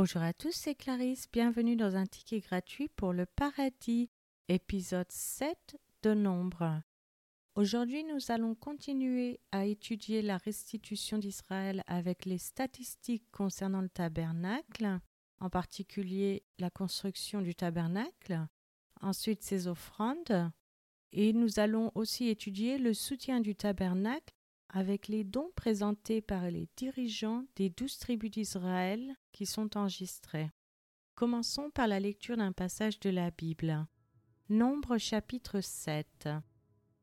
Bonjour à tous, c'est Clarisse, bienvenue dans un ticket gratuit pour le paradis, épisode 7 de Nombre. Aujourd'hui, nous allons continuer à étudier la restitution d'Israël avec les statistiques concernant le tabernacle, en particulier la construction du tabernacle, ensuite ses offrandes, et nous allons aussi étudier le soutien du tabernacle avec les dons présentés par les dirigeants des douze tribus d'Israël qui sont enregistrés. Commençons par la lecture d'un passage de la Bible. Nombre chapitre 7.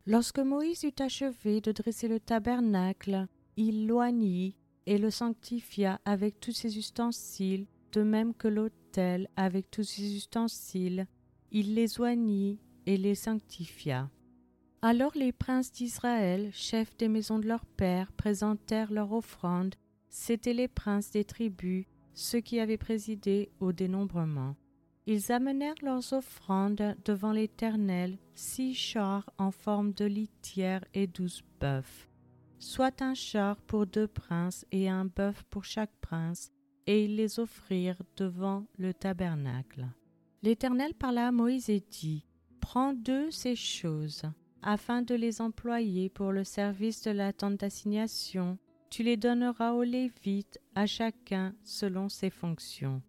Lorsque Moïse eut achevé de dresser le tabernacle, il l'oignit et le sanctifia avec tous ses ustensiles, de même que l'autel avec tous ses ustensiles. Il les oignit et les sanctifia. Alors les princes d'Israël, chefs des maisons de leurs pères, présentèrent leur offrande. C'étaient les princes des tribus, ceux qui avaient présidé au dénombrement. Ils amenèrent leurs offrandes devant l'Éternel, six chars en forme de litière et douze bœufs, soit un char pour deux princes et un bœuf pour chaque prince, et ils les offrirent devant le tabernacle. L'Éternel parla à Moïse et dit Prends deux ces choses afin de les employer pour le service de la tente d'assignation, tu les donneras aux Lévites, à chacun selon ses fonctions.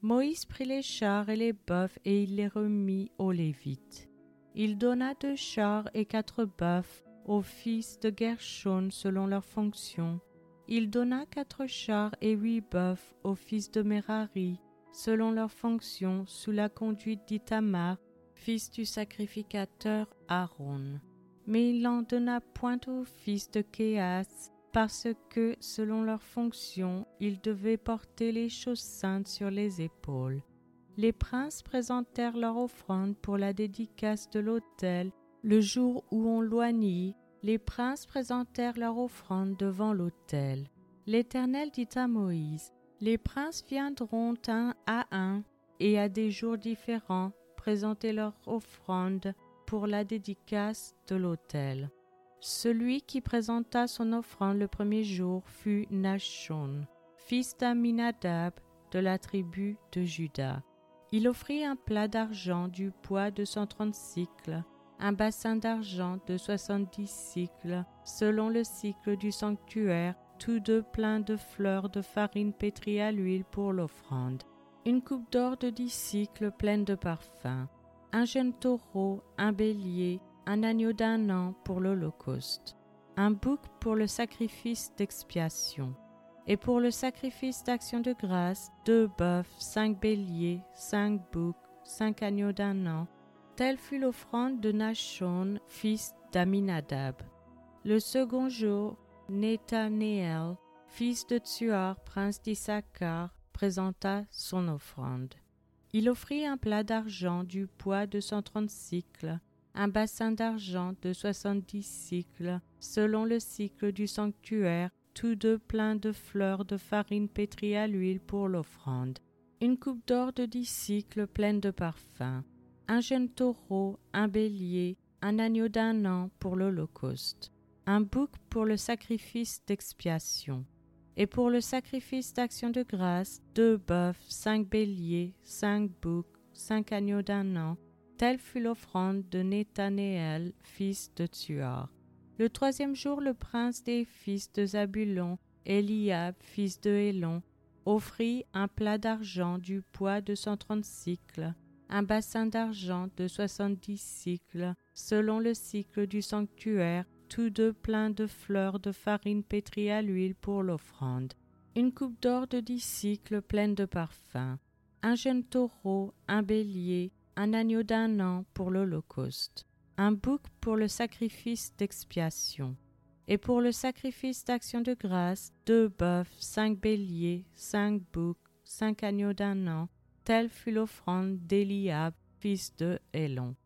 Moïse prit les chars et les bœufs et il les remit aux Lévites. Il donna deux chars et quatre bœufs aux fils de Gershon selon leurs fonctions. Il donna quatre chars et huit bœufs aux fils de Merari selon leurs fonctions sous la conduite d'Itamar fils du sacrificateur Aaron. Mais il n'en donna point aux fils de Kéas, parce que, selon leur fonction, ils devaient porter les choses saintes sur les épaules. Les princes présentèrent leur offrande pour la dédicace de l'autel. Le jour où on loignit, les princes présentèrent leur offrande devant l'autel. L'Éternel dit à Moïse, Les princes viendront un à un et à des jours différents présenter leur offrande pour la dédicace de l'autel. Celui qui présenta son offrande le premier jour fut Nachon, fils d'Aminadab de la tribu de Juda. Il offrit un plat d'argent du poids de cent trente cycles, un bassin d'argent de soixante-dix cycles, selon le cycle du sanctuaire, tous deux pleins de fleurs de farine pétrie à l'huile pour l'offrande une coupe d'or de dix cycles pleine de parfums, un jeune taureau, un bélier, un agneau d'un an pour l'Holocauste, un bouc pour le sacrifice d'expiation, et pour le sacrifice d'action de grâce, deux bœufs, cinq béliers, cinq boucs, cinq agneaux d'un an. Telle fut l'offrande de Nachon, fils d'Aminadab. Le second jour, Nethanéel, fils de Tsuar, prince d'Issachar, présenta son offrande. Il offrit un plat d'argent du poids de cent trente cycles, un bassin d'argent de soixante-dix cycles, selon le cycle du sanctuaire, tous deux pleins de fleurs de farine pétrie à l'huile pour l'offrande, une coupe d'or de dix cycles pleine de parfums, un jeune taureau, un bélier, un agneau d'un an pour l'Holocauste, un bouc pour le sacrifice d'expiation, et pour le sacrifice d'action de grâce, deux bœufs, cinq béliers, cinq boucs, cinq agneaux d'un an. Telle fut l'offrande de Nethanéel, fils de Tuar. Le troisième jour, le prince des fils de Zabulon, Eliab, fils de Hélon, offrit un plat d'argent du poids de cent trente cycles, un bassin d'argent de soixante-dix cycles, selon le cycle du sanctuaire, tous deux pleins de fleurs de farine pétrie à l'huile pour l'offrande, une coupe d'or de dix cycles pleine de parfums, un jeune taureau, un bélier, un agneau d'un an pour l'Holocauste, un bouc pour le sacrifice d'expiation, et pour le sacrifice d'action de grâce, deux bœufs, cinq béliers, cinq boucs, cinq agneaux d'un an, telle fut l'offrande d'Eliab, fils de Hélon.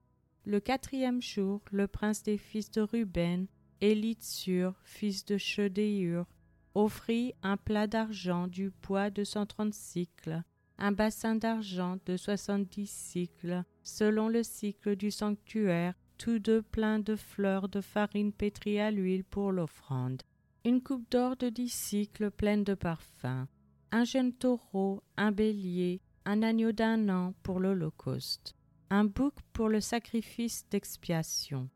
Le quatrième jour, le prince des fils de Ruben Élitsur, fils de Chedéur, offrit un plat d'argent du poids de cent trente cycles, un bassin d'argent de soixante-dix cycles, selon le cycle du sanctuaire, tous deux pleins de fleurs de farine pétrie à l'huile pour l'offrande, une coupe d'or de dix cycles pleine de parfums, un jeune taureau, un bélier, un agneau d'un an pour l'Holocauste, un bouc pour le sacrifice d'expiation,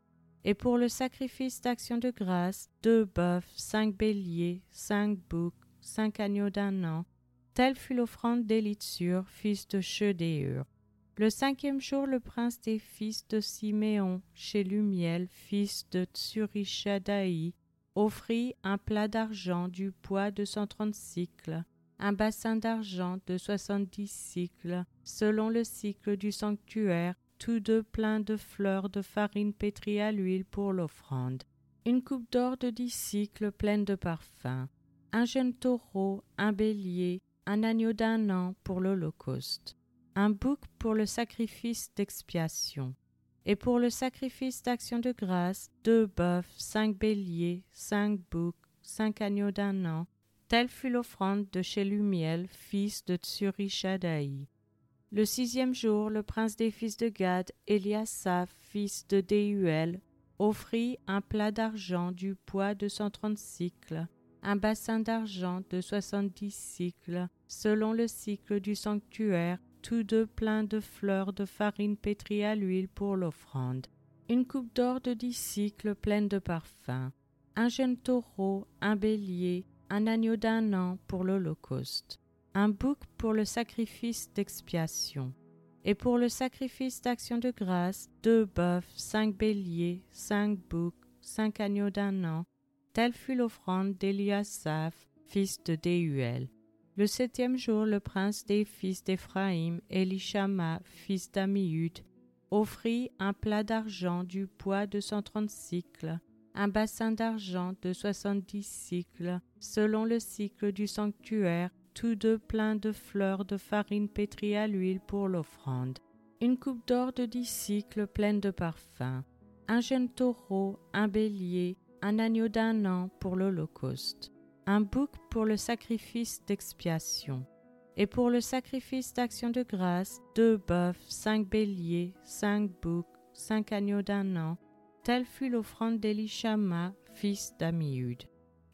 et pour le sacrifice d'action de grâce, deux bœufs, cinq béliers, cinq boucs, cinq agneaux d'un an. Telle fut l'offrande d'Élitsur, fils de Chedéur. Le cinquième jour, le prince des fils de Siméon, chez Lumiel, fils de Tsurishadaï, offrit un plat d'argent du poids de cent trente cycles, un bassin d'argent de soixante-dix cycles, selon le cycle du sanctuaire, tous deux pleins de fleurs de farine pétrie à l'huile pour l'offrande, une coupe d'or de dix cycles pleine de parfums, un jeune taureau, un bélier, un agneau d'un an pour l'Holocauste, un bouc pour le sacrifice d'expiation, et pour le sacrifice d'action de grâce, deux bœufs, cinq béliers, cinq boucs, cinq agneaux d'un an, Telle fut l'offrande de Shelumiel, fils de Tsurishadaï. Le sixième jour, le prince des fils de Gad, Eliasaph, fils de Déuel, offrit un plat d'argent du poids de cent trente cycles, un bassin d'argent de soixante-dix cycles, selon le cycle du sanctuaire, tous deux pleins de fleurs de farine pétrie à l'huile pour l'offrande, une coupe d'or de dix cycles pleine de parfums, un jeune taureau, un bélier, un agneau d'un an pour l'Holocauste, un bouc pour le sacrifice d'expiation, et pour le sacrifice d'action de grâce, deux bœufs, cinq béliers, cinq boucs, cinq agneaux d'un an. Telle fut l'offrande d'Eliasaph, fils de Déuel. Le septième jour, le prince des fils d'Éphraïm, Elishama, fils d'Amiud, offrit un plat d'argent du poids de cent trente cycles, un bassin d'argent de soixante-dix cycles, selon le cycle du sanctuaire, tous deux pleins de fleurs de farine pétrie à l'huile pour l'offrande, une coupe d'or de dix cycles pleine de parfums, un jeune taureau, un bélier, un agneau d'un an pour l'Holocauste, un bouc pour le sacrifice d'expiation, et pour le sacrifice d'action de grâce, deux bœufs, cinq béliers, cinq boucs, cinq agneaux d'un an, Telle fut l'offrande d'Elishama, fils d'Amiud.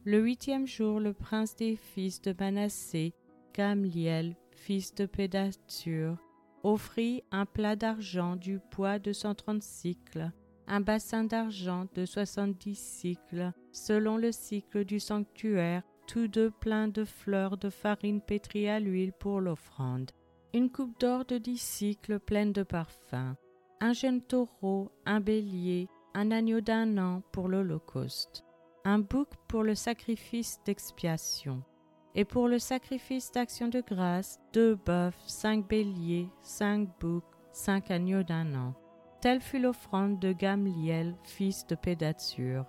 Le huitième jour, le prince des fils de Manassé, Gamliel, fils de Pédature, offrit un plat d'argent du poids de cent trente cycles, un bassin d'argent de soixante-dix cycles, selon le cycle du sanctuaire, tous deux pleins de fleurs de farine pétrie à l'huile pour l'offrande, une coupe d'or de dix cycles pleine de parfums, un jeune taureau, un bélier, un agneau d'un an pour l'Holocauste, un bouc pour le sacrifice d'expiation, et pour le sacrifice d'action de grâce, deux bœufs, cinq béliers, cinq boucs, cinq agneaux d'un an. Telle fut l'offrande de Gamliel, fils de Pédatsur.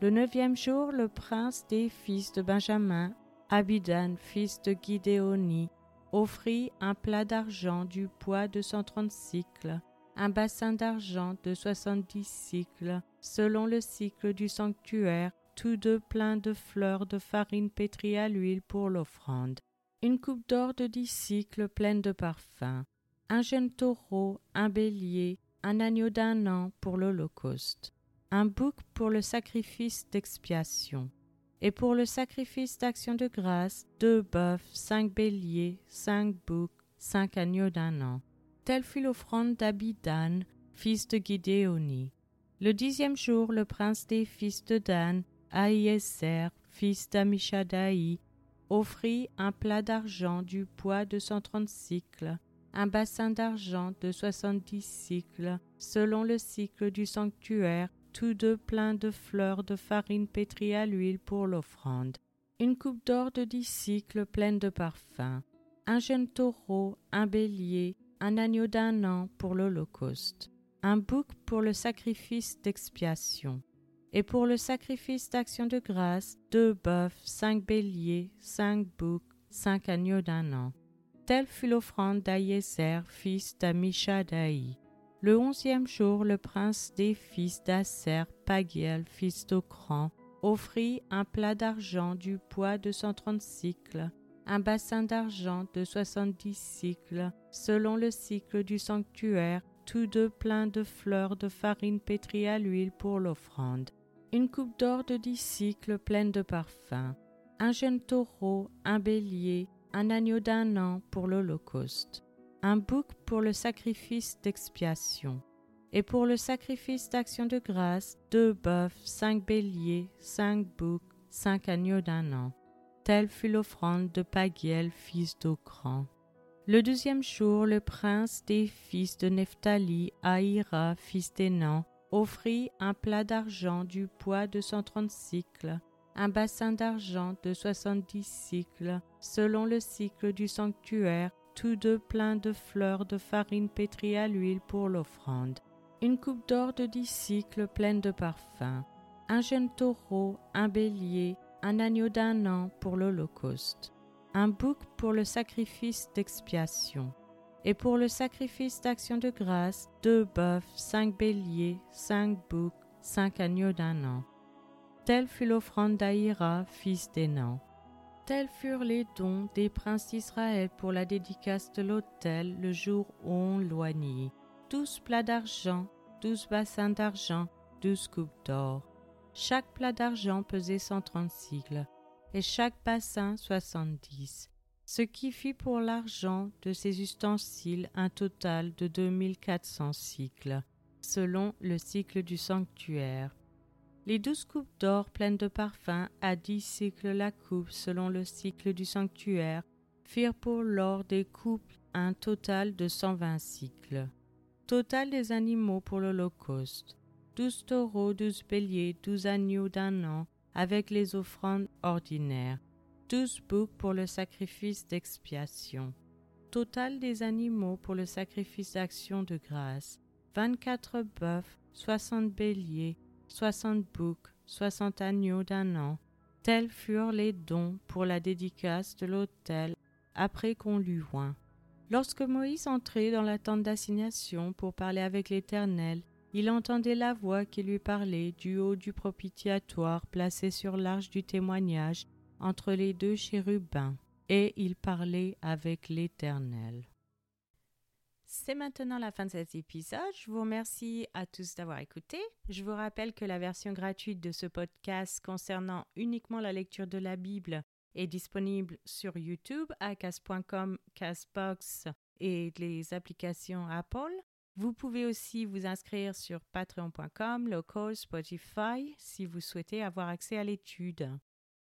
Le neuvième jour, le prince des fils de Benjamin, Abidan, fils de Gidéoni, offrit un plat d'argent du poids de cent trente cycles, un bassin d'argent de soixante-dix cycles, selon le cycle du sanctuaire, tous deux pleins de fleurs de farine pétrie à l'huile pour l'offrande, une coupe d'or de dix cycles pleine de parfums, un jeune taureau, un bélier, un agneau d'un an pour l'Holocauste, un bouc pour le sacrifice d'expiation, et pour le sacrifice d'action de grâce, deux bœufs, cinq béliers, cinq boucs, cinq agneaux d'un an. Telle fut l'offrande d'Abidan, fils de Gidéoni. Le dixième jour, le prince des fils de Dan, Aïeser, fils d'Amishadaï, offrit un plat d'argent du poids de cent trente cycles, un bassin d'argent de soixante-dix cycles, selon le cycle du sanctuaire, tous deux pleins de fleurs de farine pétrie à l'huile pour l'offrande, une coupe d'or de dix cycles pleine de parfums, un jeune taureau, un bélier, un agneau d'un an pour l'Holocauste, un bouc pour le sacrifice d'expiation, et pour le sacrifice d'action de grâce, deux bœufs, cinq béliers, cinq boucs, cinq agneaux d'un an. Telle fut l'offrande d'Aïeser, fils d'Amishadaï. Le onzième jour, le prince des fils d'Asser, Pagiel, fils d'Ocran, offrit un plat d'argent du poids de cent trente cycles, un bassin d'argent de soixante-dix cycles, selon le cycle du sanctuaire, tous deux pleins de fleurs de farine pétrie à l'huile pour l'offrande, une coupe d'or de dix cycles pleine de parfums, un jeune taureau, un bélier, un agneau d'un an pour l'Holocauste, un bouc pour le sacrifice d'expiation, et pour le sacrifice d'action de grâce, deux bœufs, cinq béliers, cinq boucs, cinq agneaux d'un an. Telle fut l'offrande de Pagiel, fils d'Ocran. Le deuxième jour, le prince des fils de Nephtali, Aïra, fils d'Énan, offrit un plat d'argent du poids de cent trente cycles, un bassin d'argent de soixante-dix cycles, selon le cycle du sanctuaire, tous deux pleins de fleurs de farine pétrie à l'huile pour l'offrande, une coupe d'or de dix cycles pleine de parfums, un jeune taureau, un bélier, un agneau d'un an pour l'Holocauste, un bouc pour le sacrifice d'expiation, et pour le sacrifice d'action de grâce, deux bœufs, cinq béliers, cinq boucs, cinq agneaux d'un an. Telle fut l'offrande d'Aïra, fils d'Énan. Tels furent les dons des princes d'Israël pour la dédicace de l'autel le jour où on loignit. Douze plats d'argent, douze bassins d'argent, douze coupes d'or. Chaque plat d'argent pesait cent trente cycles, et chaque bassin soixante-dix, ce qui fit pour l'argent de ces ustensiles un total de deux mille quatre cents cycles, selon le cycle du sanctuaire. Les douze coupes d'or pleines de parfums à dix cycles la coupe selon le cycle du sanctuaire firent pour l'or des coupes un total de cent vingt cycles. Total des animaux pour l'Holocauste. Douze taureaux, douze béliers, douze agneaux d'un an, avec les offrandes ordinaires. Douze boucs pour le sacrifice d'expiation. Total des animaux pour le sacrifice d'action de grâce. Vingt-quatre bœufs, soixante béliers, soixante boucs, soixante agneaux d'un an. Tels furent les dons pour la dédicace de l'autel après qu'on l'eut oint. Lorsque Moïse entrait dans la tente d'assignation pour parler avec l'Éternel, il entendait la voix qui lui parlait du haut du propitiatoire placé sur l'arche du témoignage entre les deux chérubins, et il parlait avec l'Éternel. C'est maintenant la fin de cet épisode. Je vous remercie à tous d'avoir écouté. Je vous rappelle que la version gratuite de ce podcast concernant uniquement la lecture de la Bible est disponible sur YouTube à cas.com, Casbox et les applications Apple. Vous pouvez aussi vous inscrire sur patreon.com, local, Spotify si vous souhaitez avoir accès à l'étude.